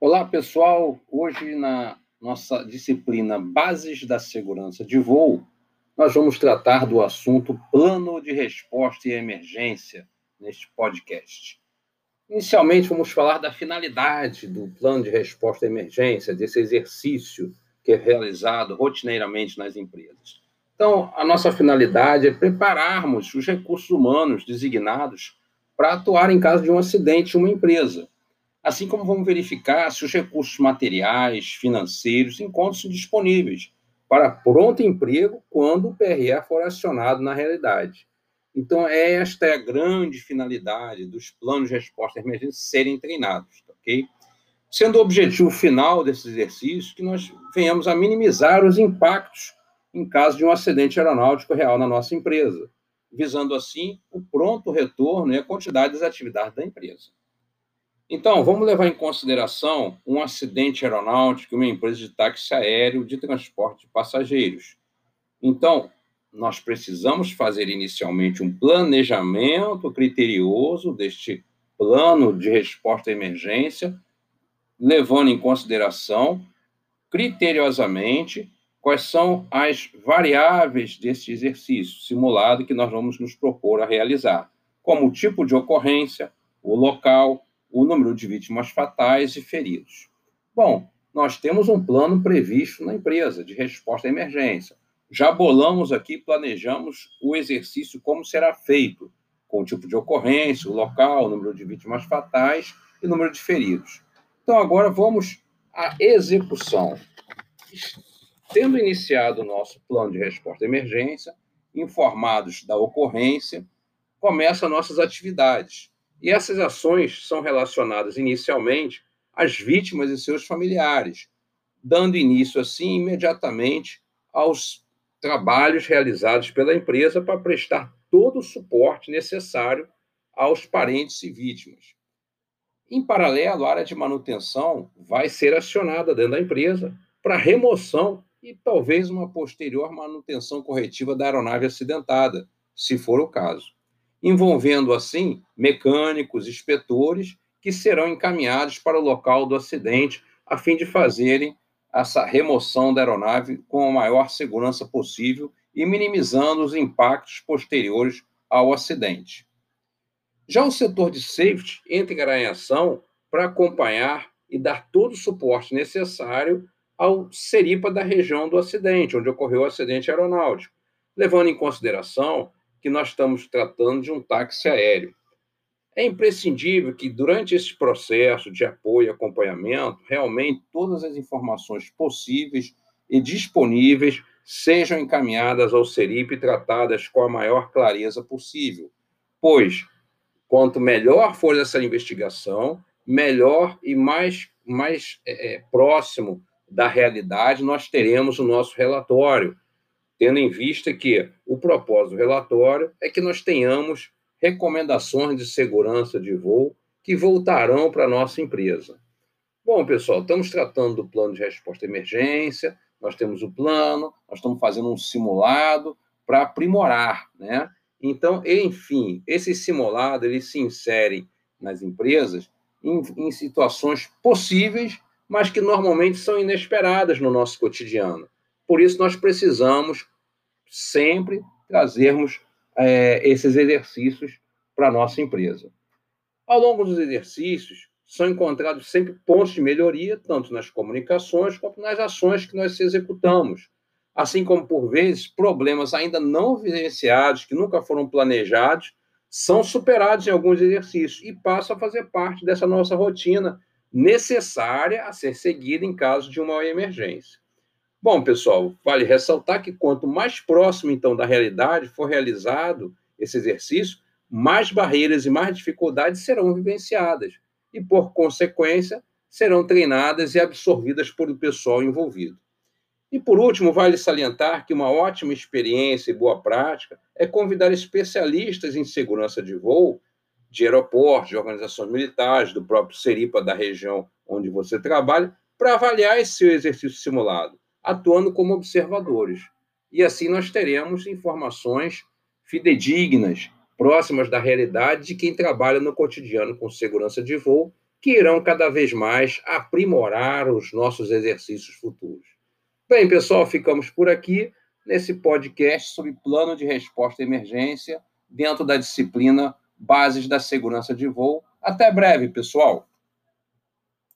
Olá, pessoal. Hoje, na nossa disciplina Bases da Segurança de Voo, nós vamos tratar do assunto Plano de Resposta e Emergência neste podcast. Inicialmente, vamos falar da finalidade do Plano de Resposta e Emergência, desse exercício que é realizado rotineiramente nas empresas. Então, a nossa finalidade é prepararmos os recursos humanos designados para atuar em caso de um acidente em uma empresa assim como vamos verificar se os recursos materiais, financeiros encontram-se disponíveis para pronto emprego quando o PRE for acionado na realidade. Então, esta é a grande finalidade dos planos de resposta à emergência serem treinados, ok? Sendo o objetivo final desse exercício que nós venhamos a minimizar os impactos em caso de um acidente aeronáutico real na nossa empresa, visando assim o pronto retorno e a quantidade das atividades da empresa. Então, vamos levar em consideração um acidente aeronáutico uma empresa de táxi aéreo de transporte de passageiros. Então, nós precisamos fazer inicialmente um planejamento criterioso deste plano de resposta à emergência, levando em consideração criteriosamente quais são as variáveis desse exercício simulado que nós vamos nos propor a realizar, como o tipo de ocorrência, o local, o número de vítimas fatais e feridos. Bom, nós temos um plano previsto na empresa de resposta à emergência. Já bolamos aqui, planejamos o exercício como será feito, com o tipo de ocorrência, o local, o número de vítimas fatais e o número de feridos. Então, agora vamos à execução. Tendo iniciado o nosso plano de resposta à emergência, informados da ocorrência, começam nossas atividades, e essas ações são relacionadas inicialmente às vítimas e seus familiares, dando início, assim, imediatamente aos trabalhos realizados pela empresa para prestar todo o suporte necessário aos parentes e vítimas. Em paralelo, a área de manutenção vai ser acionada dentro da empresa para remoção e talvez uma posterior manutenção corretiva da aeronave acidentada, se for o caso envolvendo assim mecânicos, inspetores, que serão encaminhados para o local do acidente a fim de fazerem essa remoção da aeronave com a maior segurança possível e minimizando os impactos posteriores ao acidente. Já o setor de safety entrará em ação para acompanhar e dar todo o suporte necessário ao Seripa da região do acidente, onde ocorreu o acidente aeronáutico, levando em consideração que nós estamos tratando de um táxi aéreo. É imprescindível que, durante esse processo de apoio e acompanhamento, realmente todas as informações possíveis e disponíveis sejam encaminhadas ao SERIP e tratadas com a maior clareza possível, pois, quanto melhor for essa investigação, melhor e mais, mais é, é próximo da realidade nós teremos o nosso relatório, tendo em vista que o propósito do relatório é que nós tenhamos recomendações de segurança de voo que voltarão para a nossa empresa. Bom, pessoal, estamos tratando do plano de resposta à emergência, nós temos o plano, nós estamos fazendo um simulado para aprimorar, né? Então, enfim, esse simulado ele se insere nas empresas em, em situações possíveis, mas que normalmente são inesperadas no nosso cotidiano. Por isso, nós precisamos sempre trazermos é, esses exercícios para a nossa empresa. Ao longo dos exercícios, são encontrados sempre pontos de melhoria, tanto nas comunicações quanto nas ações que nós executamos. Assim como, por vezes, problemas ainda não vivenciados, que nunca foram planejados, são superados em alguns exercícios e passam a fazer parte dessa nossa rotina necessária a ser seguida em caso de uma emergência. Bom, pessoal, vale ressaltar que quanto mais próximo, então, da realidade for realizado esse exercício, mais barreiras e mais dificuldades serão vivenciadas e, por consequência, serão treinadas e absorvidas por o pessoal envolvido. E, por último, vale salientar que uma ótima experiência e boa prática é convidar especialistas em segurança de voo, de aeroportos, de organizações militares, do próprio Seripa da região onde você trabalha, para avaliar esse seu exercício simulado atuando como observadores. E assim nós teremos informações fidedignas, próximas da realidade de quem trabalha no cotidiano com segurança de voo que irão cada vez mais aprimorar os nossos exercícios futuros. Bem, pessoal, ficamos por aqui nesse podcast sobre plano de resposta à emergência dentro da disciplina Bases da Segurança de Voo. Até breve, pessoal!